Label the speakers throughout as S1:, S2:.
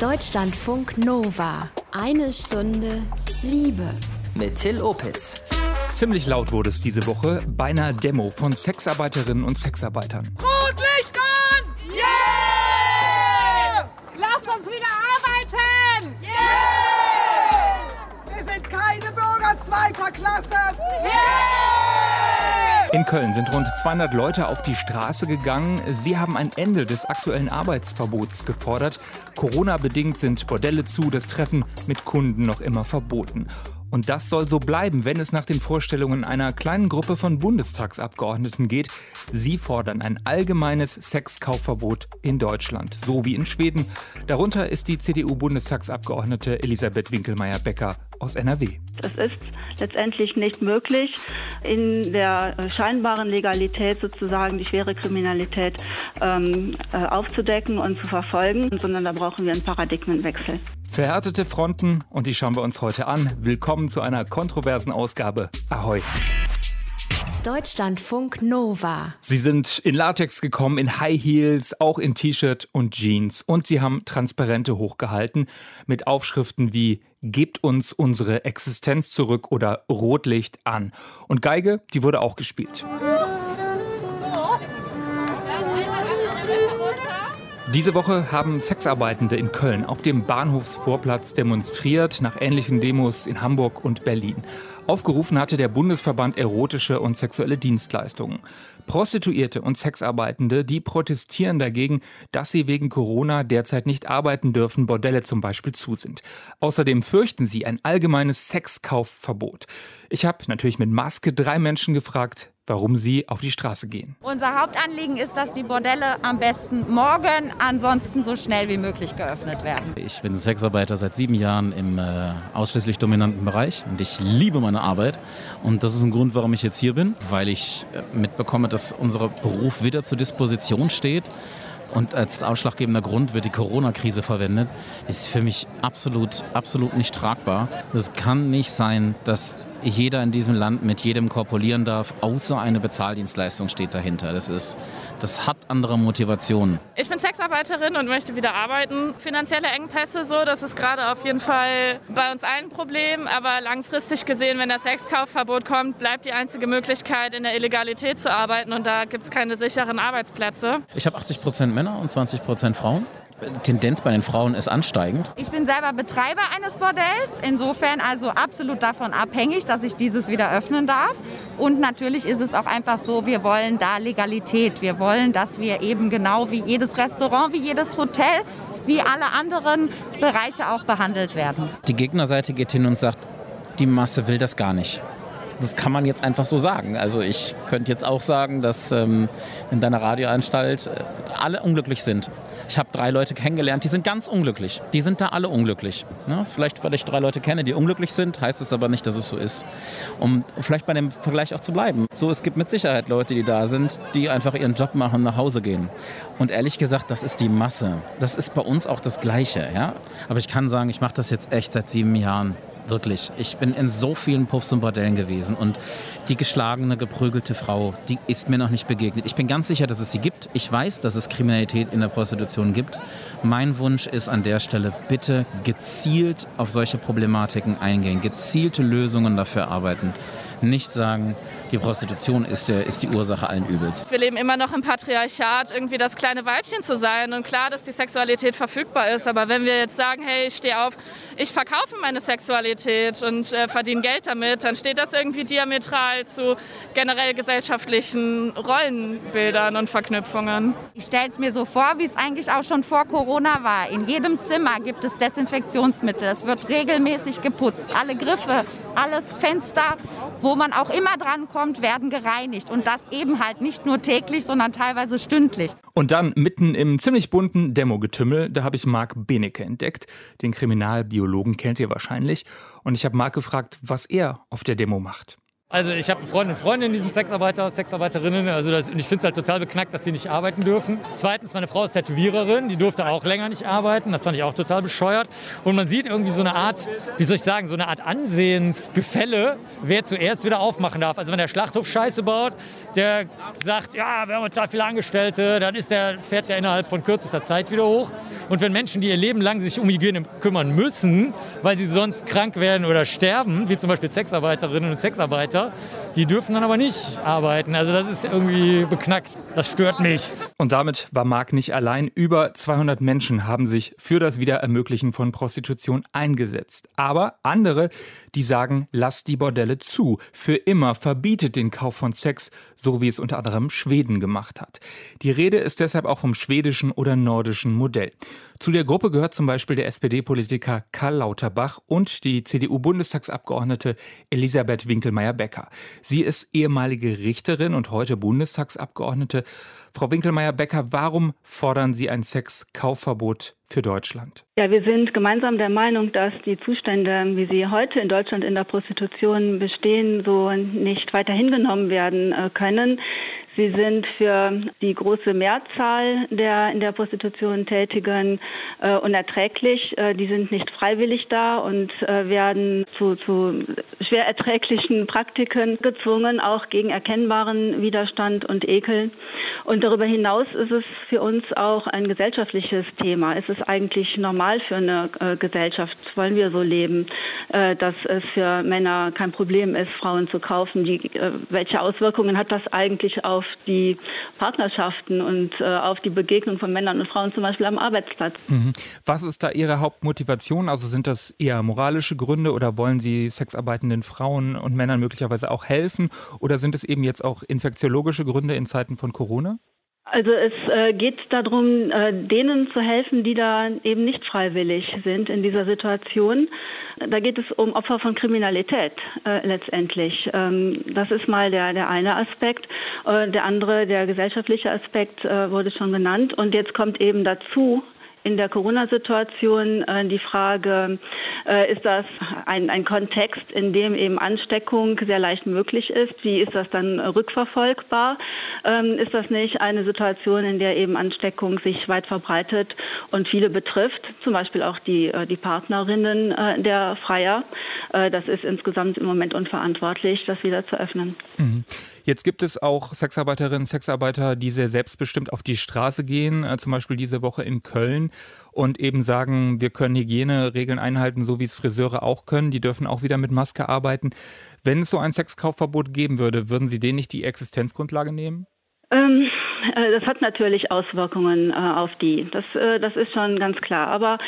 S1: Deutschlandfunk Nova. Eine Stunde Liebe.
S2: Mit Till Opitz.
S3: Ziemlich laut wurde es diese Woche bei einer Demo von Sexarbeiterinnen und Sexarbeitern.
S4: Rotlicht an! Yeah!
S5: Lass uns wieder arbeiten!
S4: Yeah! Wir sind keine Bürger zweiter Klasse!
S5: Yeah!
S3: In Köln sind rund 200 Leute auf die Straße gegangen. Sie haben ein Ende des aktuellen Arbeitsverbots gefordert. Corona-bedingt sind Bordelle zu, das Treffen mit Kunden noch immer verboten. Und das soll so bleiben, wenn es nach den Vorstellungen einer kleinen Gruppe von Bundestagsabgeordneten geht. Sie fordern ein allgemeines Sexkaufverbot in Deutschland, so wie in Schweden. Darunter ist die CDU-Bundestagsabgeordnete Elisabeth Winkelmeier-Becker aus NRW.
S6: Es ist letztendlich nicht möglich, in der scheinbaren Legalität sozusagen die schwere Kriminalität ähm, äh, aufzudecken und zu verfolgen, sondern da brauchen wir einen Paradigmenwechsel.
S3: Verhärtete Fronten und die schauen wir uns heute an. Willkommen zu einer kontroversen Ausgabe. Ahoi.
S1: Deutschlandfunk Nova.
S3: Sie sind in Latex gekommen, in High Heels, auch in T-Shirt und Jeans. Und sie haben Transparente hochgehalten mit Aufschriften wie Gebt uns unsere Existenz zurück oder Rotlicht an. Und Geige, die wurde auch gespielt. Diese Woche haben Sexarbeitende in Köln auf dem Bahnhofsvorplatz demonstriert, nach ähnlichen Demos in Hamburg und Berlin. Aufgerufen hatte der Bundesverband Erotische und Sexuelle Dienstleistungen. Prostituierte und Sexarbeitende, die protestieren dagegen, dass sie wegen Corona derzeit nicht arbeiten dürfen, Bordelle zum Beispiel zu sind. Außerdem fürchten sie ein allgemeines Sexkaufverbot. Ich habe natürlich mit Maske drei Menschen gefragt, warum sie auf die Straße gehen.
S7: Unser Hauptanliegen ist, dass die Bordelle am besten morgen, ansonsten so schnell wie möglich geöffnet werden.
S8: Ich bin Sexarbeiter seit sieben Jahren im äh, ausschließlich dominanten Bereich und ich liebe meine Arbeit. Und das ist ein Grund, warum ich jetzt hier bin, weil ich äh, mitbekomme, dass unser Beruf wieder zur Disposition steht. Und als ausschlaggebender Grund wird die Corona-Krise verwendet, ist für mich absolut, absolut nicht tragbar. Es kann nicht sein, dass jeder in diesem Land mit jedem korpulieren darf, außer eine Bezahldienstleistung steht dahinter. Das, ist, das hat andere Motivationen.
S9: Ich bin Sexarbeiterin und möchte wieder arbeiten. Finanzielle Engpässe so, das ist gerade auf jeden Fall bei uns allen ein Problem. Aber langfristig gesehen, wenn das Sexkaufverbot kommt, bleibt die einzige Möglichkeit, in der Illegalität zu arbeiten. Und da gibt es keine sicheren Arbeitsplätze.
S8: Ich habe 80 Prozent Männer und 20 Prozent Frauen. Tendenz bei den Frauen ist ansteigend.
S7: Ich bin selber Betreiber eines Bordells, insofern also absolut davon abhängig, dass ich dieses wieder öffnen darf. Und natürlich ist es auch einfach so, wir wollen da Legalität. Wir wollen, dass wir eben genau wie jedes Restaurant, wie jedes Hotel, wie alle anderen Bereiche auch behandelt werden.
S8: Die Gegnerseite geht hin und sagt, die Masse will das gar nicht. Das kann man jetzt einfach so sagen. Also ich könnte jetzt auch sagen, dass ähm, in deiner Radioanstalt äh, alle unglücklich sind. Ich habe drei Leute kennengelernt, die sind ganz unglücklich. Die sind da alle unglücklich. Ja, vielleicht, weil ich drei Leute kenne, die unglücklich sind, heißt es aber nicht, dass es so ist. Um vielleicht bei dem Vergleich auch zu bleiben. So, es gibt mit Sicherheit Leute, die da sind, die einfach ihren Job machen, nach Hause gehen. Und ehrlich gesagt, das ist die Masse. Das ist bei uns auch das Gleiche. Ja? Aber ich kann sagen, ich mache das jetzt echt seit sieben Jahren. Wirklich. Ich bin in so vielen Puffs und Bordellen gewesen und die geschlagene, geprügelte Frau, die ist mir noch nicht begegnet. Ich bin ganz sicher, dass es sie gibt. Ich weiß, dass es Kriminalität in der Prostitution gibt. Mein Wunsch ist an der Stelle, bitte gezielt auf solche Problematiken eingehen, gezielte Lösungen dafür arbeiten nicht sagen, die Prostitution ist, ist die Ursache allen Übels.
S9: Wir leben immer noch im Patriarchat, irgendwie das kleine Weibchen zu sein. Und klar, dass die Sexualität verfügbar ist. Aber wenn wir jetzt sagen, hey, ich stehe auf, ich verkaufe meine Sexualität und äh, verdiene Geld damit, dann steht das irgendwie diametral zu generell gesellschaftlichen Rollenbildern und Verknüpfungen.
S7: Ich stelle es mir so vor, wie es eigentlich auch schon vor Corona war. In jedem Zimmer gibt es Desinfektionsmittel. Es wird regelmäßig geputzt. Alle Griffe, alles Fenster, wo man auch immer dran kommt, werden gereinigt. Und das eben halt nicht nur täglich, sondern teilweise stündlich.
S3: Und dann mitten im ziemlich bunten Demo-Getümmel, da habe ich Marc Benecke entdeckt. Den Kriminalbiologen kennt ihr wahrscheinlich. Und ich habe Marc gefragt, was er auf der Demo macht.
S10: Also ich habe Freunde und Freundinnen, die sind Sexarbeiter, Sexarbeiterinnen. Also das, und ich finde es halt total beknackt, dass die nicht arbeiten dürfen. Zweitens, meine Frau ist Tätowiererin, die durfte auch länger nicht arbeiten. Das fand ich auch total bescheuert. Und man sieht irgendwie so eine Art, wie soll ich sagen, so eine Art Ansehensgefälle, wer zuerst wieder aufmachen darf. Also wenn der Schlachthof Scheiße baut, der sagt, ja, wir haben total viele Angestellte, dann ist der, fährt der innerhalb von kürzester Zeit wieder hoch. Und wenn Menschen, die ihr Leben lang sich um Hygiene kümmern müssen, weil sie sonst krank werden oder sterben, wie zum Beispiel Sexarbeiterinnen und Sexarbeiter, ça. Die dürfen dann aber nicht arbeiten. Also das ist irgendwie beknackt. Das stört mich.
S3: Und damit war Marc nicht allein. Über 200 Menschen haben sich für das Wiederermöglichen von Prostitution eingesetzt. Aber andere, die sagen, lasst die Bordelle zu. Für immer verbietet den Kauf von Sex, so wie es unter anderem Schweden gemacht hat. Die Rede ist deshalb auch vom schwedischen oder nordischen Modell. Zu der Gruppe gehört zum Beispiel der SPD-Politiker Karl Lauterbach und die CDU-Bundestagsabgeordnete Elisabeth Winkelmeier-Becker. Sie ist ehemalige Richterin und heute Bundestagsabgeordnete. Frau Winkelmeier-Becker, warum fordern Sie ein Sexkaufverbot für Deutschland?
S6: Ja, wir sind gemeinsam der Meinung, dass die Zustände, wie sie heute in Deutschland in der Prostitution bestehen, so nicht weiter hingenommen werden äh, können. Sie sind für die große Mehrzahl der in der Prostitution Tätigen äh, unerträglich. Äh, die sind nicht freiwillig da und äh, werden zu, zu schwer erträglichen Praktiken gezwungen, auch gegen erkennbaren Widerstand und Ekel. Und darüber hinaus ist es für uns auch ein gesellschaftliches Thema. Es ist eigentlich normal für eine äh, Gesellschaft, wollen wir so leben, äh, dass es für Männer kein Problem ist, Frauen zu kaufen. Die, äh, welche Auswirkungen hat das eigentlich auf die Partnerschaften und äh, auf die Begegnung von Männern und Frauen zum Beispiel am Arbeitsplatz.
S3: Mhm. Was ist da Ihre Hauptmotivation? Also sind das eher moralische Gründe oder wollen Sie sexarbeitenden Frauen und Männern möglicherweise auch helfen? Oder sind es eben jetzt auch infektiologische Gründe in Zeiten von Corona?
S6: Also es äh, geht darum, äh, denen zu helfen, die da eben nicht freiwillig sind in dieser Situation. Da geht es um Opfer von Kriminalität äh, letztendlich. Ähm, das ist mal der, der eine Aspekt. Der andere, der gesellschaftliche Aspekt, wurde schon genannt. Und jetzt kommt eben dazu, in der Corona-Situation äh, die Frage, äh, ist das ein, ein Kontext, in dem eben Ansteckung sehr leicht möglich ist? Wie ist das dann rückverfolgbar? Ähm, ist das nicht eine Situation, in der eben Ansteckung sich weit verbreitet und viele betrifft, zum Beispiel auch die, äh, die Partnerinnen äh, der Freier? Äh, das ist insgesamt im Moment unverantwortlich, das wieder zu öffnen.
S3: Mhm. Jetzt gibt es auch Sexarbeiterinnen, Sexarbeiter, die sehr selbstbestimmt auf die Straße gehen, äh, zum Beispiel diese Woche in Köln und eben sagen, wir können Hygieneregeln einhalten, so wie es Friseure auch können. Die dürfen auch wieder mit Maske arbeiten. Wenn es so ein Sexkaufverbot geben würde, würden Sie denen nicht die Existenzgrundlage nehmen?
S6: Ähm, äh, das hat natürlich Auswirkungen äh, auf die. Das, äh, das ist schon ganz klar. Aber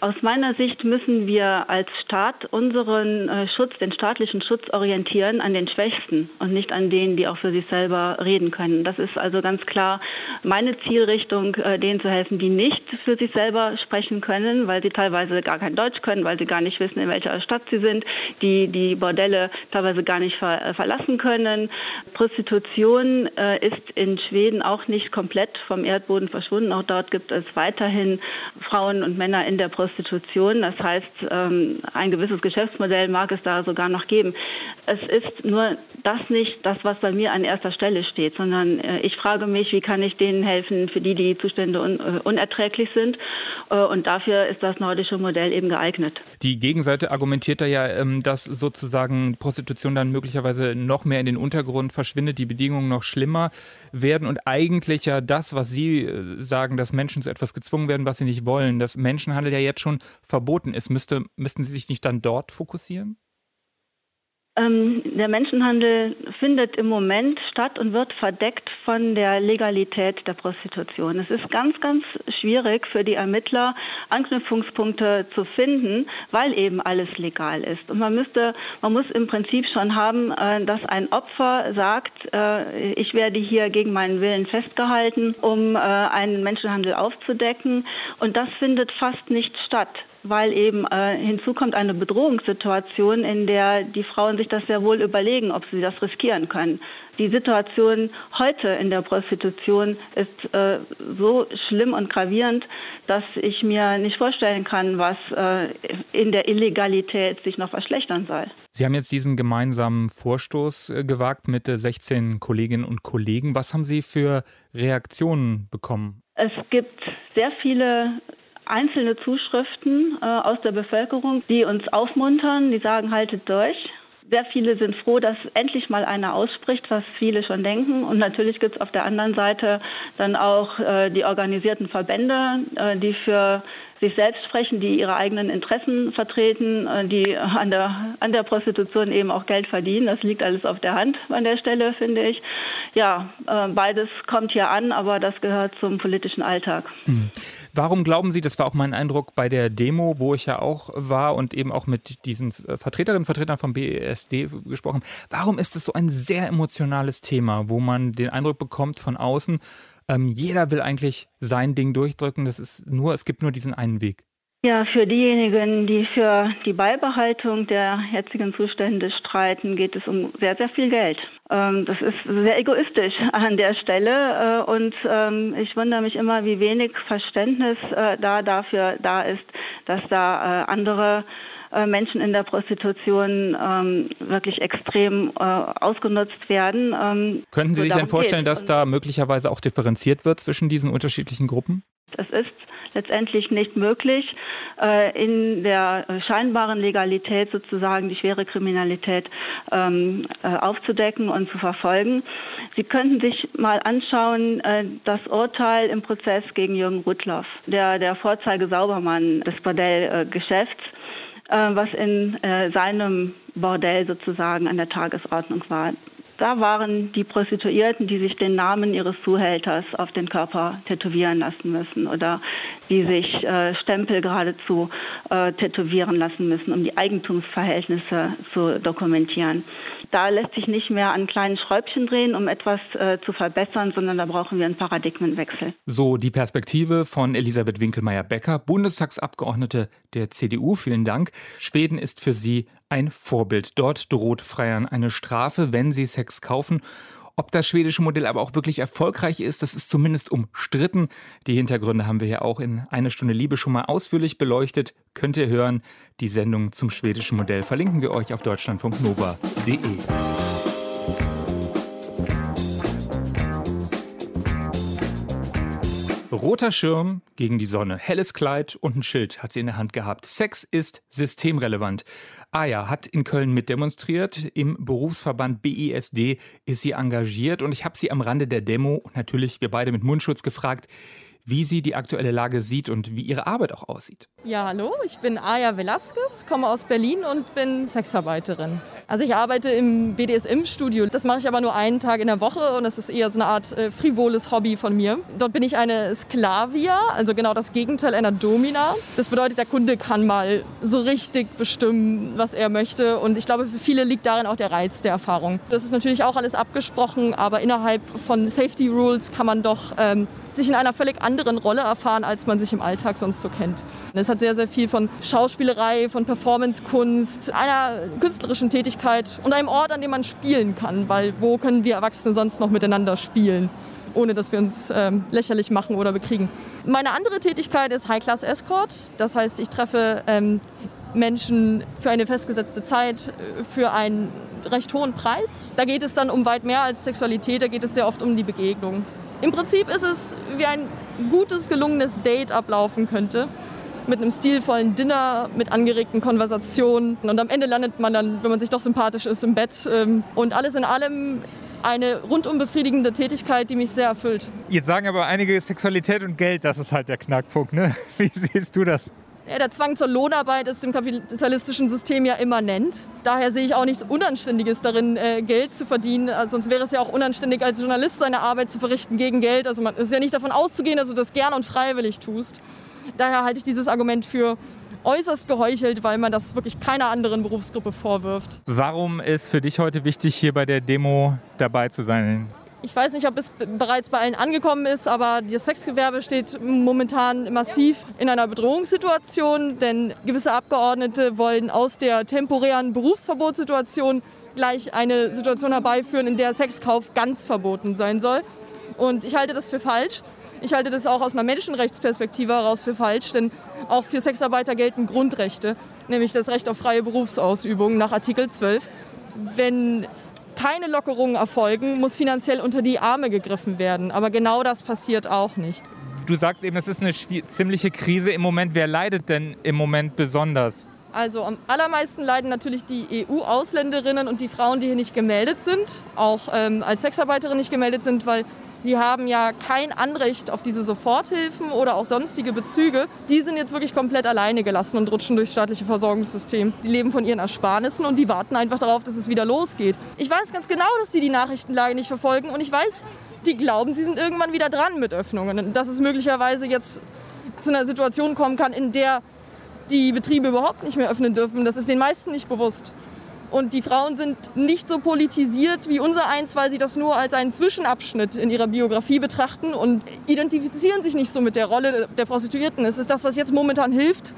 S6: aus meiner Sicht müssen wir als Staat unseren äh, Schutz, den staatlichen Schutz orientieren an den Schwächsten und nicht an denen, die auch für sich selber reden können. Das ist also ganz klar meine Zielrichtung, äh, denen zu helfen, die nicht für sich selber sprechen können, weil sie teilweise gar kein Deutsch können, weil sie gar nicht wissen, in welcher Stadt sie sind, die die Bordelle teilweise gar nicht ver äh, verlassen können. Prostitution ist in Schweden auch nicht komplett vom Erdboden verschwunden. Auch dort gibt es weiterhin Frauen und Männer in der Prostitution. Das heißt, ähm, ein gewisses Geschäftsmodell mag es da sogar noch geben. Es ist nur das nicht das, was bei mir an erster Stelle steht, sondern äh, ich frage mich, wie kann ich denen helfen, für die die Zustände äh, unerträglich sind. Äh, und dafür ist das nordische Modell eben geeignet.
S3: Die Gegenseite argumentiert da ja, ähm, dass sozusagen Prostitution dann möglicherweise noch mehr in den Untergrund verschwindet, die Bedingungen noch schlimmer werden und eigentlich ja das, was Sie sagen, dass Menschen zu etwas gezwungen werden, was sie nicht wollen, dass Menschenhandel ja jetzt schon verboten ist, müsste, müssten Sie sich nicht dann dort fokussieren?
S6: Ähm, der Menschenhandel findet im Moment statt und wird verdeckt von der Legalität der Prostitution. Es ist ganz, ganz schwierig für die Ermittler, Anknüpfungspunkte zu finden, weil eben alles legal ist. Und man müsste, man muss im Prinzip schon haben, äh, dass ein Opfer sagt, äh, ich werde hier gegen meinen Willen festgehalten, um äh, einen Menschenhandel aufzudecken. Und das findet fast nicht statt weil eben äh, hinzu kommt eine Bedrohungssituation, in der die Frauen sich das sehr wohl überlegen, ob sie das riskieren können. Die Situation heute in der Prostitution ist äh, so schlimm und gravierend, dass ich mir nicht vorstellen kann, was äh, in der Illegalität sich noch verschlechtern soll.
S3: Sie haben jetzt diesen gemeinsamen Vorstoß äh, gewagt mit 16 Kolleginnen und Kollegen. Was haben Sie für Reaktionen bekommen?
S6: Es gibt sehr viele einzelne Zuschriften äh, aus der Bevölkerung, die uns aufmuntern, die sagen, haltet durch. Sehr viele sind froh, dass endlich mal einer ausspricht, was viele schon denken. Und natürlich gibt es auf der anderen Seite dann auch äh, die organisierten Verbände, äh, die für sich selbst sprechen, die ihre eigenen Interessen vertreten, äh, die an der, an der Prostitution eben auch Geld verdienen. Das liegt alles auf der Hand an der Stelle, finde ich. Ja, äh, beides kommt hier an, aber das gehört zum politischen Alltag.
S3: Mhm. Warum glauben Sie, das war auch mein Eindruck bei der Demo, wo ich ja auch war und eben auch mit diesen Vertreterinnen und Vertretern vom BESD gesprochen, warum ist es so ein sehr emotionales Thema, wo man den Eindruck bekommt von außen, ähm, jeder will eigentlich sein Ding durchdrücken. Das ist nur, es gibt nur diesen einen Weg.
S6: Ja, für diejenigen, die für die Beibehaltung der jetzigen Zustände streiten, geht es um sehr, sehr viel Geld. Ähm, das ist sehr egoistisch an der Stelle äh, und ähm, ich wundere mich immer, wie wenig Verständnis äh, da dafür da ist, dass da äh, andere Menschen in der Prostitution ähm, wirklich extrem äh, ausgenutzt werden.
S3: Ähm, Könnten Sie so sich denn vorstellen, geht. dass da möglicherweise auch differenziert wird zwischen diesen unterschiedlichen Gruppen?
S6: Das ist letztendlich nicht möglich, äh, in der scheinbaren Legalität sozusagen die schwere Kriminalität ähm, äh, aufzudecken und zu verfolgen. Sie könnten sich mal anschauen, äh, das Urteil im Prozess gegen Jürgen Rudloff, der, der Vorzeige-Saubermann des Bordellgeschäfts. Äh, was in äh, seinem Bordell sozusagen an der Tagesordnung war. Da waren die Prostituierten, die sich den Namen ihres Zuhälters auf den Körper tätowieren lassen müssen oder die sich äh, Stempel geradezu äh, tätowieren lassen müssen, um die Eigentumsverhältnisse zu dokumentieren. Da lässt sich nicht mehr an kleinen Schräubchen drehen, um etwas äh, zu verbessern, sondern da brauchen wir einen Paradigmenwechsel.
S3: So die Perspektive von Elisabeth Winkelmeier-Becker, Bundestagsabgeordnete der CDU. Vielen Dank. Schweden ist für Sie ein Vorbild. Dort droht Freiern eine Strafe, wenn sie Sex kaufen. Ob das schwedische Modell aber auch wirklich erfolgreich ist, das ist zumindest umstritten. Die Hintergründe haben wir ja auch in eine Stunde Liebe schon mal ausführlich beleuchtet. Könnt ihr hören. Die Sendung zum schwedischen Modell verlinken wir euch auf deutschlandfunknova.de. Roter Schirm gegen die Sonne, helles Kleid und ein Schild hat sie in der Hand gehabt. Sex ist systemrelevant. Aya hat in Köln mitdemonstriert. Im Berufsverband BISD ist sie engagiert und ich habe sie am Rande der Demo natürlich wir beide mit Mundschutz gefragt, wie sie die aktuelle Lage sieht und wie ihre Arbeit auch aussieht.
S11: Ja, hallo, ich bin Aya Velasquez, komme aus Berlin und bin Sexarbeiterin. Also ich arbeite im BDSM-Studio. Das mache ich aber nur einen Tag in der Woche und das ist eher so eine Art äh, frivoles Hobby von mir. Dort bin ich eine Sklavia, also genau das Gegenteil einer Domina. Das bedeutet, der Kunde kann mal so richtig bestimmen, was er möchte. Und ich glaube, für viele liegt darin auch der Reiz der Erfahrung. Das ist natürlich auch alles abgesprochen, aber innerhalb von Safety Rules kann man doch ähm, sich in einer völlig anderen Rolle erfahren, als man sich im Alltag sonst so kennt. Es hat sehr, sehr viel von Schauspielerei, von Performancekunst, einer künstlerischen Tätigkeit und einem Ort, an dem man spielen kann, weil wo können wir Erwachsene sonst noch miteinander spielen? ohne dass wir uns ähm, lächerlich machen oder bekriegen. Meine andere Tätigkeit ist High Class Escort. Das heißt, ich treffe ähm, Menschen für eine festgesetzte Zeit äh, für einen recht hohen Preis. Da geht es dann um weit mehr als Sexualität, da geht es sehr oft um die Begegnung. Im Prinzip ist es wie ein gutes, gelungenes Date ablaufen könnte. Mit einem stilvollen Dinner, mit angeregten Konversationen. Und am Ende landet man dann, wenn man sich doch sympathisch ist, im Bett. Ähm, und alles in allem eine rundum befriedigende Tätigkeit, die mich sehr erfüllt.
S3: Jetzt sagen aber einige Sexualität und Geld, das ist halt der Knackpunkt. Ne? Wie siehst du das?
S11: Ja, der Zwang zur Lohnarbeit ist im kapitalistischen System ja immanent. Daher sehe ich auch nichts Unanständiges darin, äh, Geld zu verdienen. Also sonst wäre es ja auch unanständig, als Journalist seine Arbeit zu verrichten gegen Geld. Also man ist ja nicht davon auszugehen, dass du das gern und freiwillig tust. Daher halte ich dieses Argument für äußerst geheuchelt, weil man das wirklich keiner anderen Berufsgruppe vorwirft.
S3: Warum ist für dich heute wichtig, hier bei der Demo dabei zu sein?
S11: Ich weiß nicht, ob es bereits bei allen angekommen ist, aber das Sexgewerbe steht momentan massiv in einer Bedrohungssituation, denn gewisse Abgeordnete wollen aus der temporären Berufsverbotssituation gleich eine Situation herbeiführen, in der Sexkauf ganz verboten sein soll. Und ich halte das für falsch. Ich halte das auch aus einer Menschenrechtsperspektive heraus für falsch, denn auch für Sexarbeiter gelten Grundrechte, nämlich das Recht auf freie Berufsausübung nach Artikel 12. Wenn keine Lockerungen erfolgen, muss finanziell unter die Arme gegriffen werden. Aber genau das passiert auch nicht.
S3: Du sagst eben, es ist eine ziemliche Krise im Moment. Wer leidet denn im Moment besonders?
S11: Also am allermeisten leiden natürlich die EU-Ausländerinnen und die Frauen, die hier nicht gemeldet sind, auch ähm, als Sexarbeiterin nicht gemeldet sind, weil die haben ja kein Anrecht auf diese Soforthilfen oder auch sonstige Bezüge. Die sind jetzt wirklich komplett alleine gelassen und rutschen durchs staatliche Versorgungssystem. Die leben von ihren Ersparnissen und die warten einfach darauf, dass es wieder losgeht. Ich weiß ganz genau, dass die die Nachrichtenlage nicht verfolgen und ich weiß, die glauben, sie sind irgendwann wieder dran mit Öffnungen. Dass es möglicherweise jetzt zu einer Situation kommen kann, in der die Betriebe überhaupt nicht mehr öffnen dürfen. Das ist den meisten nicht bewusst. Und die Frauen sind nicht so politisiert wie unser eins, weil sie das nur als einen Zwischenabschnitt in ihrer Biografie betrachten und identifizieren sich nicht so mit der Rolle der Prostituierten. Es ist das, was jetzt momentan hilft,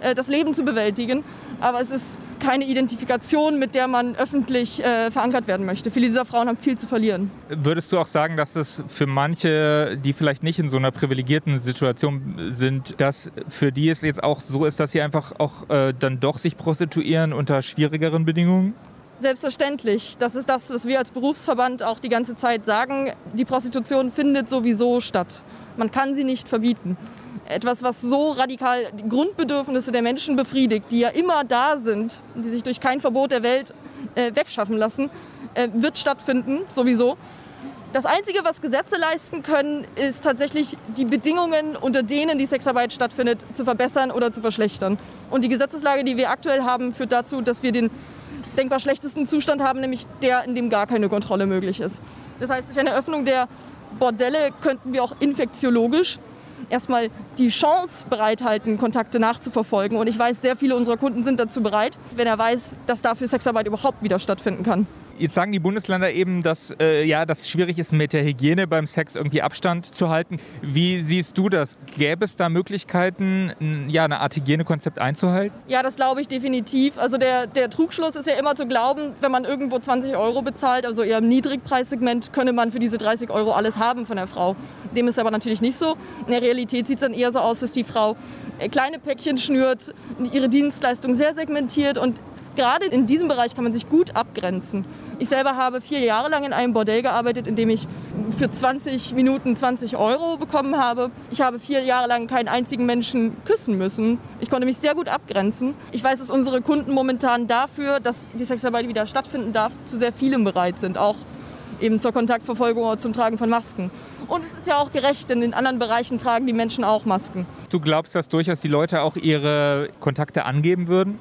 S11: äh, das Leben zu bewältigen. Aber es ist keine Identifikation, mit der man öffentlich äh, verankert werden möchte. Viele dieser Frauen haben viel zu verlieren.
S3: Würdest du auch sagen, dass es für manche, die vielleicht nicht in so einer privilegierten Situation sind, dass für die es jetzt auch so ist, dass sie einfach auch äh, dann doch sich prostituieren unter schwierigeren Bedingungen?
S11: Selbstverständlich. Das ist das, was wir als Berufsverband auch die ganze Zeit sagen. Die Prostitution findet sowieso statt. Man kann sie nicht verbieten etwas, was so radikal die Grundbedürfnisse der Menschen befriedigt, die ja immer da sind, die sich durch kein Verbot der Welt äh, wegschaffen lassen, äh, wird stattfinden, sowieso. Das Einzige, was Gesetze leisten können, ist tatsächlich die Bedingungen, unter denen die Sexarbeit stattfindet, zu verbessern oder zu verschlechtern. Und die Gesetzeslage, die wir aktuell haben, führt dazu, dass wir den denkbar schlechtesten Zustand haben, nämlich der, in dem gar keine Kontrolle möglich ist. Das heißt, durch eine Öffnung der Bordelle könnten wir auch infektiologisch erstmal die Chance bereithalten, Kontakte nachzuverfolgen. Und ich weiß, sehr viele unserer Kunden sind dazu bereit, wenn er weiß, dass dafür Sexarbeit überhaupt wieder stattfinden kann.
S3: Jetzt sagen die Bundesländer eben, dass äh, ja, das schwierig ist, mit der Hygiene beim Sex irgendwie Abstand zu halten. Wie siehst du das? Gäbe es da Möglichkeiten, ja, eine Art Hygienekonzept einzuhalten?
S11: Ja, das glaube ich definitiv. Also der, der Trugschluss ist ja immer zu glauben, wenn man irgendwo 20 Euro bezahlt, also eher im Niedrigpreissegment, könne man für diese 30 Euro alles haben von der Frau. Dem ist aber natürlich nicht so. In der Realität sieht es dann eher so aus, dass die Frau äh, kleine Päckchen schnürt, ihre Dienstleistung sehr segmentiert und gerade in diesem Bereich kann man sich gut abgrenzen. Ich selber habe vier Jahre lang in einem Bordell gearbeitet, in dem ich für 20 Minuten 20 Euro bekommen habe. Ich habe vier Jahre lang keinen einzigen Menschen küssen müssen. Ich konnte mich sehr gut abgrenzen. Ich weiß, dass unsere Kunden momentan dafür, dass die Sexarbeit wieder stattfinden darf, zu sehr vielem bereit sind. Auch eben zur Kontaktverfolgung oder zum Tragen von Masken. Und es ist ja auch gerecht, denn in anderen Bereichen tragen die Menschen auch Masken.
S3: Du glaubst, dass durchaus die Leute auch ihre Kontakte angeben würden?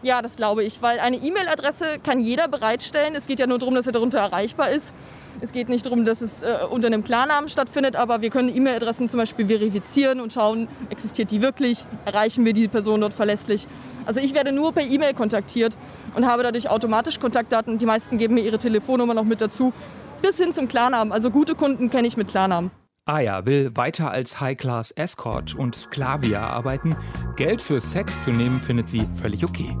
S11: Ja, das glaube ich, weil eine E-Mail-Adresse kann jeder bereitstellen. Es geht ja nur darum, dass er darunter erreichbar ist. Es geht nicht darum, dass es äh, unter einem Klarnamen stattfindet, aber wir können E-Mail-Adressen zum Beispiel verifizieren und schauen, existiert die wirklich, erreichen wir die Person dort verlässlich. Also ich werde nur per E-Mail kontaktiert und habe dadurch automatisch Kontaktdaten. Die meisten geben mir ihre Telefonnummer noch mit dazu, bis hin zum Klarnamen. Also gute Kunden kenne ich mit Klarnamen.
S3: Aya will weiter als High-Class Escort und Sklavia arbeiten. Geld für Sex zu nehmen, findet sie völlig okay.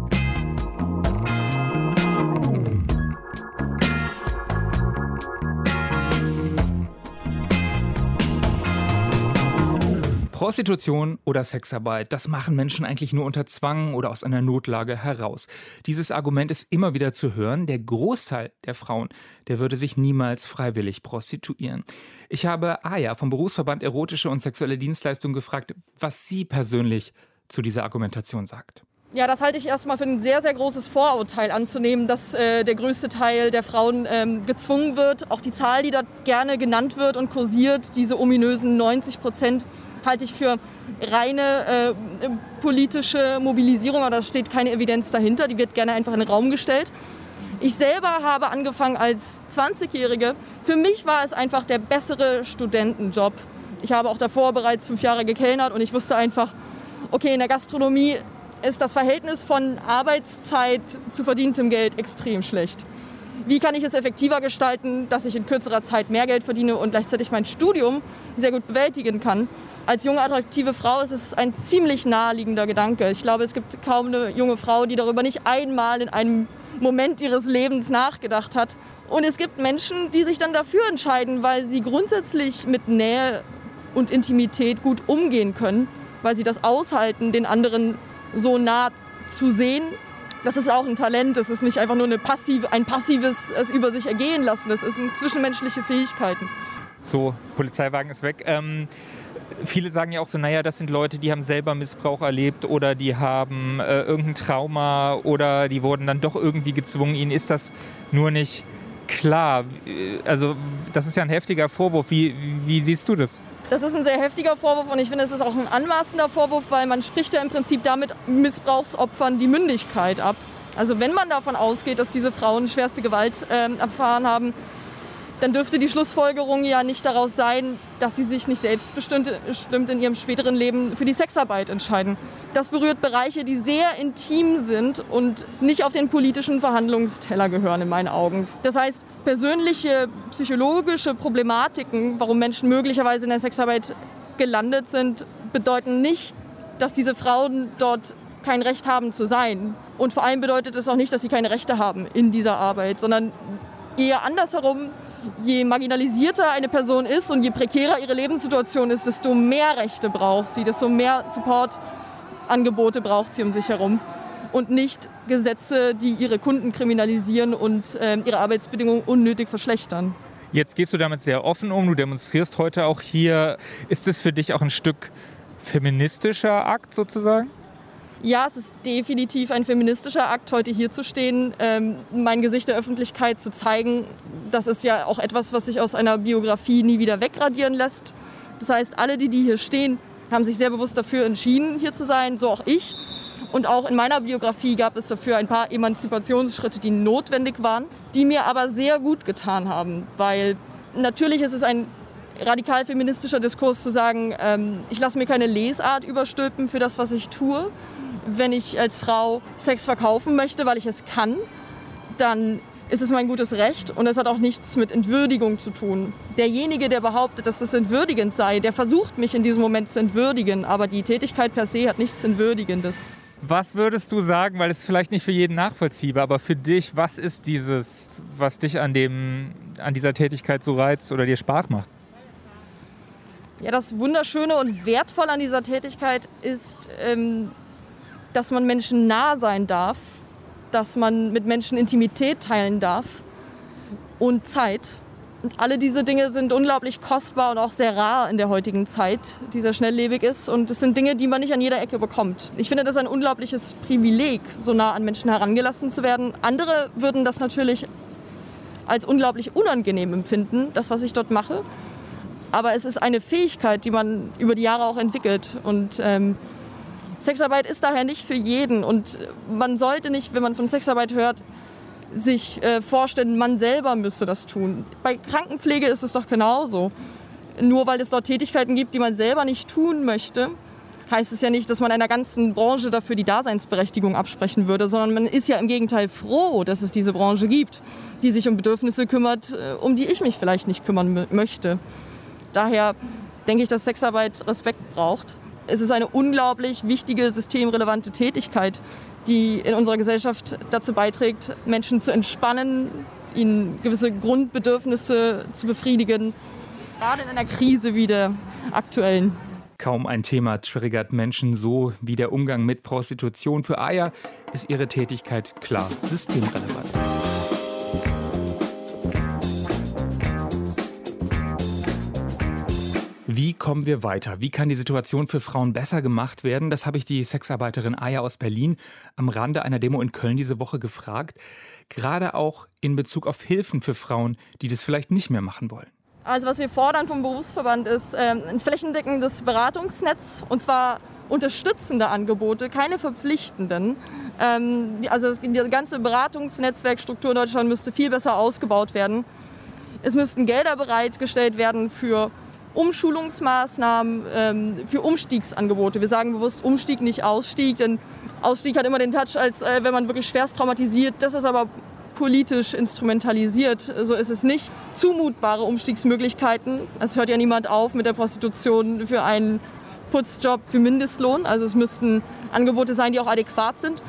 S3: Prostitution oder Sexarbeit, das machen Menschen eigentlich nur unter Zwang oder aus einer Notlage heraus. Dieses Argument ist immer wieder zu hören. Der Großteil der Frauen, der würde sich niemals freiwillig prostituieren. Ich habe Aya vom Berufsverband Erotische und Sexuelle Dienstleistungen gefragt, was sie persönlich zu dieser Argumentation sagt.
S11: Ja, das halte ich erstmal für ein sehr, sehr großes Vorurteil anzunehmen, dass äh, der größte Teil der Frauen ähm, gezwungen wird. Auch die Zahl, die dort gerne genannt wird und kursiert, diese ominösen 90 Prozent, halte ich für reine äh, politische Mobilisierung, aber da steht keine Evidenz dahinter. Die wird gerne einfach in den Raum gestellt. Ich selber habe angefangen als 20-Jährige. Für mich war es einfach der bessere Studentenjob. Ich habe auch davor bereits fünf Jahre gekellnert und ich wusste einfach, okay, in der Gastronomie ist das Verhältnis von Arbeitszeit zu verdientem Geld extrem schlecht. Wie kann ich es effektiver gestalten, dass ich in kürzerer Zeit mehr Geld verdiene und gleichzeitig mein Studium sehr gut bewältigen kann? Als junge, attraktive Frau ist es ein ziemlich naheliegender Gedanke. Ich glaube, es gibt kaum eine junge Frau, die darüber nicht einmal in einem Moment ihres Lebens nachgedacht hat. Und es gibt Menschen, die sich dann dafür entscheiden, weil sie grundsätzlich mit Nähe und Intimität gut umgehen können, weil sie das aushalten, den anderen so nah zu sehen. Das ist auch ein Talent, das ist nicht einfach nur eine passive, ein passives es über sich ergehen lassen, das sind zwischenmenschliche Fähigkeiten.
S3: So, Polizeiwagen ist weg. Ähm viele sagen ja auch so, naja, das sind Leute, die haben selber Missbrauch erlebt oder die haben äh, irgendein Trauma oder die wurden dann doch irgendwie gezwungen. Ihnen ist das nur nicht klar. Also das ist ja ein heftiger Vorwurf. Wie, wie siehst du das?
S11: Das ist ein sehr heftiger Vorwurf und ich finde, es ist auch ein anmaßender Vorwurf, weil man spricht ja im Prinzip damit Missbrauchsopfern die Mündigkeit ab. Also wenn man davon ausgeht, dass diese Frauen schwerste Gewalt äh, erfahren haben, dann dürfte die Schlussfolgerung ja nicht daraus sein, dass sie sich nicht selbstbestimmt in ihrem späteren Leben für die Sexarbeit entscheiden. Das berührt Bereiche, die sehr intim sind und nicht auf den politischen Verhandlungsteller gehören in meinen Augen. Das heißt, persönliche psychologische Problematiken, warum Menschen möglicherweise in der Sexarbeit gelandet sind, bedeuten nicht, dass diese Frauen dort kein Recht haben zu sein. Und vor allem bedeutet es auch nicht, dass sie keine Rechte haben in dieser Arbeit, sondern eher andersherum, je marginalisierter eine Person ist und je prekärer ihre Lebenssituation ist, desto mehr Rechte braucht sie, desto mehr Supportangebote braucht sie um sich herum und nicht Gesetze, die ihre Kunden kriminalisieren und äh, ihre Arbeitsbedingungen unnötig verschlechtern.
S3: Jetzt gehst du damit sehr offen um, du demonstrierst heute auch hier. Ist es für dich auch ein Stück feministischer Akt sozusagen?
S11: Ja, es ist definitiv ein feministischer Akt, heute hier zu stehen, ähm, mein Gesicht der Öffentlichkeit zu zeigen. Das ist ja auch etwas, was sich aus einer Biografie nie wieder wegradieren lässt. Das heißt, alle, die, die hier stehen, haben sich sehr bewusst dafür entschieden, hier zu sein, so auch ich. Und auch in meiner Biografie gab es dafür ein paar Emanzipationsschritte, die notwendig waren, die mir aber sehr gut getan haben, weil natürlich ist es ein radikal feministischer Diskurs zu sagen, ähm, ich lasse mir keine Lesart überstülpen für das, was ich tue wenn ich als Frau Sex verkaufen möchte, weil ich es kann, dann ist es mein gutes Recht und es hat auch nichts mit Entwürdigung zu tun. Derjenige, der behauptet, dass das entwürdigend sei, der versucht mich in diesem Moment zu entwürdigen, aber die Tätigkeit per se hat nichts Entwürdigendes.
S3: Was würdest du sagen, weil es vielleicht nicht für jeden nachvollziehbar, aber für dich, was ist dieses, was dich an, dem, an dieser Tätigkeit so reizt oder dir Spaß macht?
S11: Ja, das Wunderschöne und Wertvolle an dieser Tätigkeit ist, ähm, dass man Menschen nah sein darf, dass man mit Menschen Intimität teilen darf und Zeit. Und alle diese Dinge sind unglaublich kostbar und auch sehr rar in der heutigen Zeit, die sehr schnelllebig ist. Und es sind Dinge, die man nicht an jeder Ecke bekommt. Ich finde das ein unglaubliches Privileg, so nah an Menschen herangelassen zu werden. Andere würden das natürlich als unglaublich unangenehm empfinden, das, was ich dort mache. Aber es ist eine Fähigkeit, die man über die Jahre auch entwickelt. Und ähm, Sexarbeit ist daher nicht für jeden und man sollte nicht, wenn man von Sexarbeit hört, sich äh, vorstellen, man selber müsste das tun. Bei Krankenpflege ist es doch genauso. Nur weil es dort Tätigkeiten gibt, die man selber nicht tun möchte, heißt es ja nicht, dass man einer ganzen Branche dafür die Daseinsberechtigung absprechen würde, sondern man ist ja im Gegenteil froh, dass es diese Branche gibt, die sich um Bedürfnisse kümmert, äh, um die ich mich vielleicht nicht kümmern möchte. Daher denke ich, dass Sexarbeit Respekt braucht es ist eine unglaublich wichtige, systemrelevante Tätigkeit, die in unserer Gesellschaft dazu beiträgt, Menschen zu entspannen, ihnen gewisse Grundbedürfnisse zu befriedigen, gerade in einer Krise wie der aktuellen.
S3: Kaum ein Thema triggert Menschen so wie der Umgang mit Prostitution. Für Aya ist ihre Tätigkeit klar systemrelevant. Wie kommen wir weiter? Wie kann die Situation für Frauen besser gemacht werden? Das habe ich die Sexarbeiterin Aya aus Berlin am Rande einer Demo in Köln diese Woche gefragt. Gerade auch in Bezug auf Hilfen für Frauen, die das vielleicht nicht mehr machen wollen.
S11: Also was wir fordern vom Berufsverband ist ähm, ein flächendeckendes Beratungsnetz und zwar unterstützende Angebote, keine verpflichtenden. Ähm, also die ganze Beratungsnetzwerkstruktur in Deutschland müsste viel besser ausgebaut werden. Es müssten Gelder bereitgestellt werden für Umschulungsmaßnahmen, ähm, für Umstiegsangebote. Wir sagen bewusst Umstieg, nicht Ausstieg, denn Ausstieg hat immer den Touch, als äh, wenn man wirklich schwerst traumatisiert. Das ist aber politisch instrumentalisiert. So ist es nicht. Zumutbare Umstiegsmöglichkeiten. Es hört ja niemand auf mit der Prostitution für einen Putzjob für Mindestlohn. Also es müssten Angebote sein, die auch adäquat sind.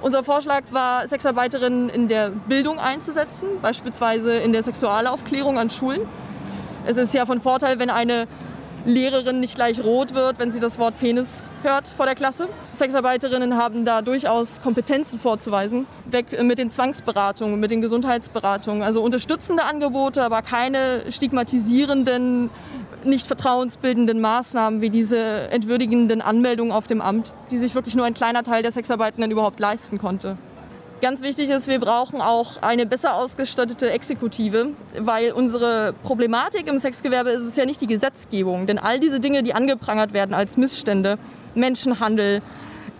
S11: Unser Vorschlag war, Sexarbeiterinnen in der Bildung einzusetzen, beispielsweise in der Sexualaufklärung an Schulen. Es ist ja von Vorteil, wenn eine Lehrerin nicht gleich rot wird, wenn sie das Wort Penis hört vor der Klasse. Sexarbeiterinnen haben da durchaus Kompetenzen vorzuweisen. Weg mit den Zwangsberatungen, mit den Gesundheitsberatungen. Also unterstützende Angebote, aber keine stigmatisierenden nicht vertrauensbildenden Maßnahmen wie diese entwürdigenden Anmeldungen auf dem Amt, die sich wirklich nur ein kleiner Teil der Sexarbeitenden überhaupt leisten konnte. Ganz wichtig ist, wir brauchen auch eine besser ausgestattete Exekutive, weil unsere Problematik im Sexgewerbe ist es ja nicht die Gesetzgebung, denn all diese Dinge, die angeprangert werden als Missstände, Menschenhandel,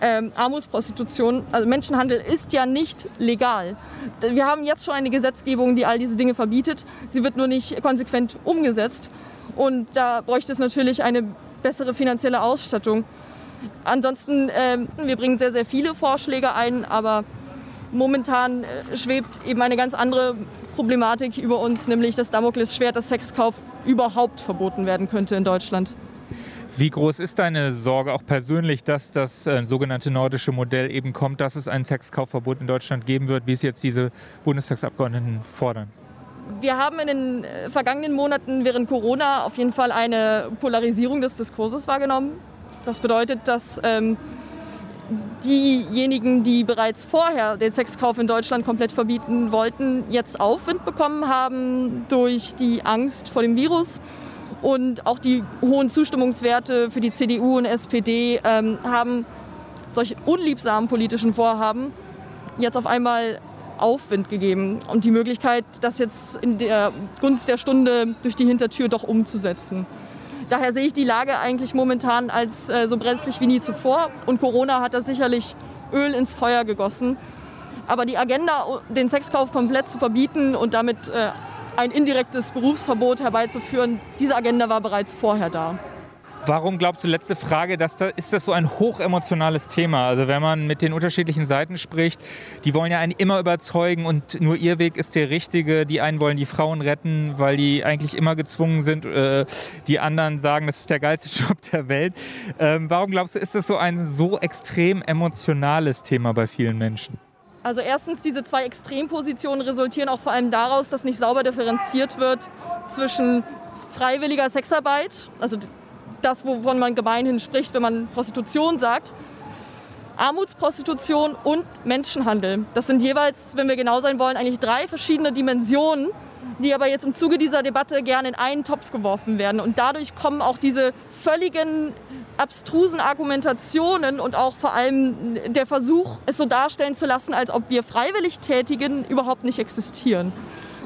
S11: ähm, Armutsprostitution, also Menschenhandel ist ja nicht legal. Wir haben jetzt schon eine Gesetzgebung, die all diese Dinge verbietet. Sie wird nur nicht konsequent umgesetzt. Und da bräuchte es natürlich eine bessere finanzielle Ausstattung. Ansonsten, äh, wir bringen sehr, sehr viele Vorschläge ein, aber momentan äh, schwebt eben eine ganz andere Problematik über uns, nämlich das Damoklesschwert, dass Sexkauf überhaupt verboten werden könnte in Deutschland.
S3: Wie groß ist deine Sorge auch persönlich, dass das äh, sogenannte nordische Modell eben kommt, dass es ein Sexkaufverbot in Deutschland geben wird, wie es jetzt diese Bundestagsabgeordneten fordern?
S11: Wir haben in den äh, vergangenen Monaten während Corona auf jeden Fall eine Polarisierung des Diskurses wahrgenommen. Das bedeutet, dass ähm, diejenigen, die bereits vorher den Sexkauf in Deutschland komplett verbieten wollten, jetzt Aufwind bekommen haben durch die Angst vor dem Virus. Und auch die hohen Zustimmungswerte für die CDU und SPD ähm, haben solche unliebsamen politischen Vorhaben jetzt auf einmal Aufwind gegeben und die Möglichkeit, das jetzt in der Gunst der Stunde durch die Hintertür doch umzusetzen. Daher sehe ich die Lage eigentlich momentan als äh, so brenzlig wie nie zuvor. Und Corona hat da sicherlich Öl ins Feuer gegossen. Aber die Agenda, den Sexkauf komplett zu verbieten und damit äh, ein indirektes Berufsverbot herbeizuführen, diese Agenda war bereits vorher da.
S3: Warum glaubst du, letzte Frage, dass da, ist das so ein hochemotionales Thema? Also wenn man mit den unterschiedlichen Seiten spricht, die wollen ja einen immer überzeugen und nur ihr Weg ist der richtige. Die einen wollen die Frauen retten, weil die eigentlich immer gezwungen sind. Äh, die anderen sagen, das ist der geilste Job der Welt. Ähm, warum glaubst du, ist das so ein so extrem emotionales Thema bei vielen Menschen?
S11: Also erstens, diese zwei Extrempositionen resultieren auch vor allem daraus, dass nicht sauber differenziert wird zwischen freiwilliger Sexarbeit, also das, wovon man gemeinhin spricht, wenn man Prostitution sagt. Armutsprostitution und Menschenhandel. Das sind jeweils, wenn wir genau sein wollen, eigentlich drei verschiedene Dimensionen, die aber jetzt im Zuge dieser Debatte gerne in einen Topf geworfen werden. Und dadurch kommen auch diese völligen abstrusen Argumentationen und auch vor allem der Versuch, es so darstellen zu lassen, als ob wir freiwillig Tätigen überhaupt nicht existieren.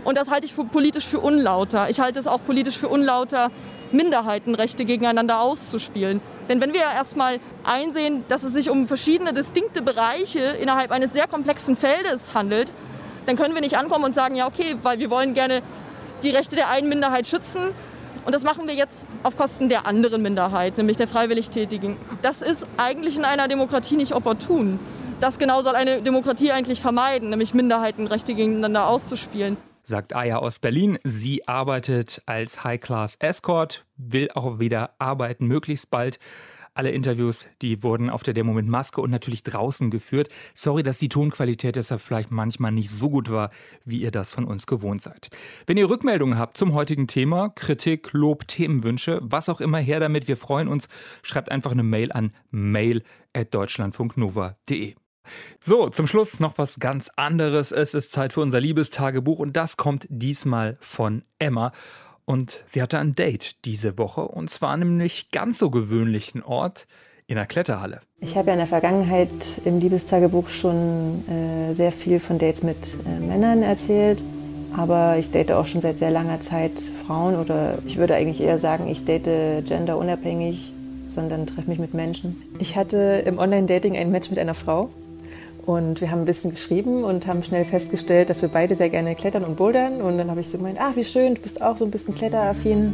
S11: Und das halte ich politisch für unlauter. Ich halte es auch politisch für unlauter, Minderheitenrechte gegeneinander auszuspielen. Denn wenn wir erstmal einsehen, dass es sich um verschiedene distinkte Bereiche innerhalb eines sehr komplexen Feldes handelt, dann können wir nicht ankommen und sagen, ja okay, weil wir wollen gerne die Rechte der einen Minderheit schützen und das machen wir jetzt auf Kosten der anderen Minderheit, nämlich der freiwillig Tätigen. Das ist eigentlich in einer Demokratie nicht opportun. Das genau soll eine Demokratie eigentlich vermeiden, nämlich Minderheitenrechte gegeneinander auszuspielen
S3: sagt Aya aus Berlin. Sie arbeitet als High-Class Escort, will auch wieder arbeiten, möglichst bald. Alle Interviews, die wurden auf der Demo mit Maske und natürlich draußen geführt. Sorry, dass die Tonqualität deshalb vielleicht manchmal nicht so gut war, wie ihr das von uns gewohnt seid. Wenn ihr Rückmeldungen habt zum heutigen Thema, Kritik, Lob, Themenwünsche, was auch immer her damit, wir freuen uns. Schreibt einfach eine Mail an mail@deutschlandfunknova.de. So, zum Schluss noch was ganz anderes. Es ist Zeit für unser Liebestagebuch und das kommt diesmal von Emma. Und sie hatte ein Date diese Woche und zwar an einem nicht ganz so gewöhnlichen Ort in der Kletterhalle.
S12: Ich habe ja in der Vergangenheit im Liebestagebuch schon äh, sehr viel von Dates mit äh, Männern erzählt. Aber ich date auch schon seit sehr langer Zeit Frauen oder ich würde eigentlich eher sagen, ich date genderunabhängig, sondern treffe mich mit Menschen. Ich hatte im Online-Dating ein Match mit einer Frau und wir haben ein bisschen geschrieben und haben schnell festgestellt, dass wir beide sehr gerne klettern und bouldern. Und dann habe ich so gemeint, ach wie schön, du bist auch so ein bisschen kletteraffin.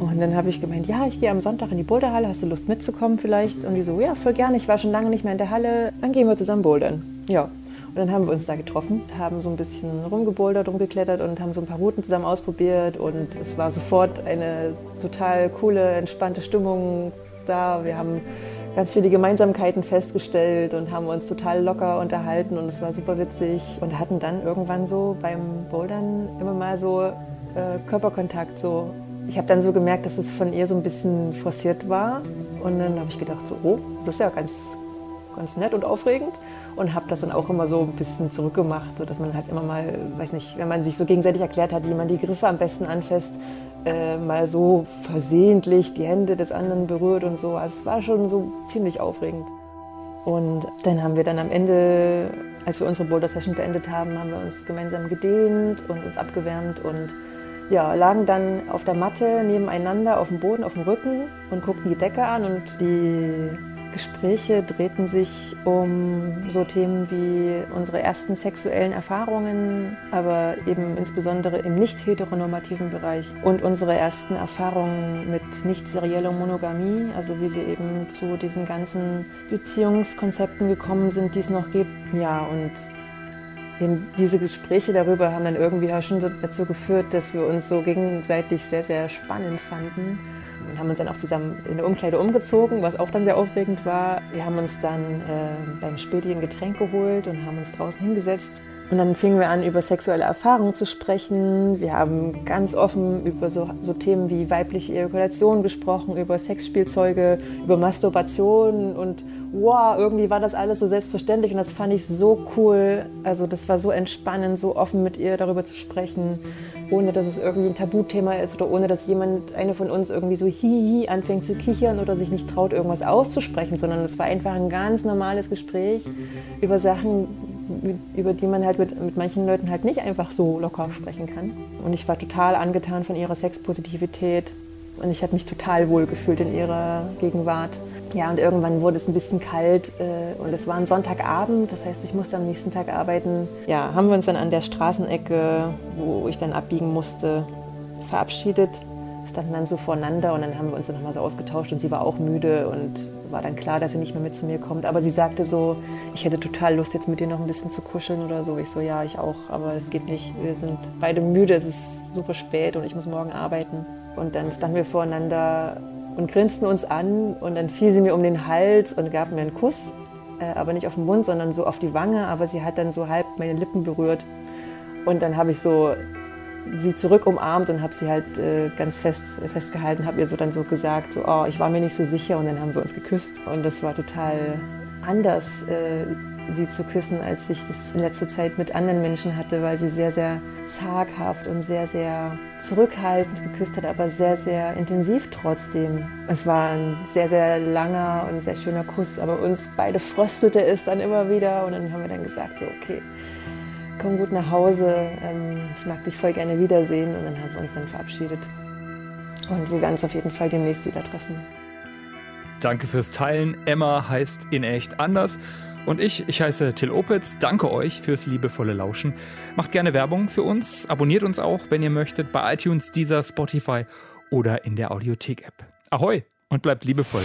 S12: Und dann habe ich gemeint, ja, ich gehe am Sonntag in die Boulderhalle, hast du Lust mitzukommen vielleicht? Und die so, ja, voll gerne, ich war schon lange nicht mehr in der Halle, dann gehen wir zusammen bouldern. Ja, und dann haben wir uns da getroffen, haben so ein bisschen rumgebouldert, rumgeklettert und haben so ein paar Routen zusammen ausprobiert. Und es war sofort eine total coole, entspannte Stimmung da. Wir haben ganz viele Gemeinsamkeiten festgestellt und haben uns total locker unterhalten und es war super witzig und hatten dann irgendwann so beim Bouldern immer mal so äh, Körperkontakt. So. Ich habe dann so gemerkt, dass es von ihr so ein bisschen forciert war und dann habe ich gedacht so, oh, das ist ja ganz ganz nett und aufregend und habe das dann auch immer so ein bisschen zurückgemacht, sodass man halt immer mal, weiß nicht, wenn man sich so gegenseitig erklärt hat, wie man die Griffe am besten anfasst, äh, mal so versehentlich die Hände des anderen berührt und so. Also es war schon so ziemlich aufregend. Und dann haben wir dann am Ende, als wir unsere Boulder Session beendet haben, haben wir uns gemeinsam gedehnt und uns abgewärmt und ja, lagen dann auf der Matte nebeneinander auf dem Boden, auf dem Rücken und guckten die Decke an und die Gespräche drehten sich um so Themen wie unsere ersten sexuellen Erfahrungen, aber eben insbesondere im nicht heteronormativen Bereich und unsere ersten Erfahrungen mit nicht serieller Monogamie, also wie wir eben zu diesen ganzen Beziehungskonzepten gekommen sind, die es noch gibt. Ja, und Eben diese Gespräche darüber haben dann irgendwie auch schon dazu geführt, dass wir uns so gegenseitig sehr, sehr spannend fanden und haben uns dann auch zusammen in der Umkleide umgezogen, was auch dann sehr aufregend war. Wir haben uns dann äh, beim Späti ein Getränk geholt und haben uns draußen hingesetzt. Und dann fingen wir an, über sexuelle Erfahrungen zu sprechen. Wir haben ganz offen über so, so Themen wie weibliche Ejakulation gesprochen, über Sexspielzeuge, über Masturbation und wow, irgendwie war das alles so selbstverständlich und das fand ich so cool. Also das war so entspannend, so offen mit ihr darüber zu sprechen, ohne dass es irgendwie ein Tabuthema ist oder ohne dass jemand, eine von uns irgendwie so hihi anfängt zu kichern oder sich nicht traut, irgendwas auszusprechen, sondern es war einfach ein ganz normales Gespräch über Sachen, über die man halt mit, mit manchen Leuten halt nicht einfach so locker sprechen kann. Und ich war total angetan von ihrer Sexpositivität und ich habe mich total wohl gefühlt in ihrer Gegenwart. Ja, und irgendwann wurde es ein bisschen kalt äh, und es war ein Sonntagabend, das heißt, ich musste am nächsten Tag arbeiten. Ja, haben wir uns dann an der Straßenecke, wo ich dann abbiegen musste, verabschiedet, standen dann so voreinander und dann haben wir uns dann nochmal so ausgetauscht und sie war auch müde und war dann klar, dass sie nicht mehr mit zu mir kommt. Aber sie sagte so, ich hätte total Lust, jetzt mit dir noch ein bisschen zu kuscheln oder so. Ich so, ja, ich auch, aber es geht nicht. Wir sind beide müde, es ist super spät und ich muss morgen arbeiten. Und dann standen wir voreinander und grinsten uns an und dann fiel sie mir um den Hals und gab mir einen Kuss, äh, aber nicht auf den Mund, sondern so auf die Wange, aber sie hat dann so halb meine Lippen berührt und dann habe ich so sie zurück umarmt und habe sie halt äh, ganz fest festgehalten, habe ihr so dann so gesagt, so, oh, ich war mir nicht so sicher und dann haben wir uns geküsst und das war total anders, äh, sie zu küssen, als ich das in letzter Zeit mit anderen Menschen hatte, weil sie sehr, sehr zaghaft und sehr, sehr zurückhaltend geküsst hat, aber sehr, sehr intensiv trotzdem. Es war ein sehr, sehr langer und sehr schöner Kuss, aber uns beide fröstelte es dann immer wieder und dann haben wir dann gesagt, so, okay, komm gut nach Hause, ähm, ich mag dich voll gerne wiedersehen und dann haben wir uns dann verabschiedet. Und wir werden uns auf jeden Fall demnächst wieder treffen.
S3: Danke fürs Teilen. Emma heißt in echt anders. Und ich, ich heiße Till Opitz. Danke euch fürs liebevolle Lauschen. Macht gerne Werbung für uns. Abonniert uns auch, wenn ihr möchtet, bei iTunes, Deezer, Spotify oder in der Audiothek-App. Ahoi und bleibt liebevoll.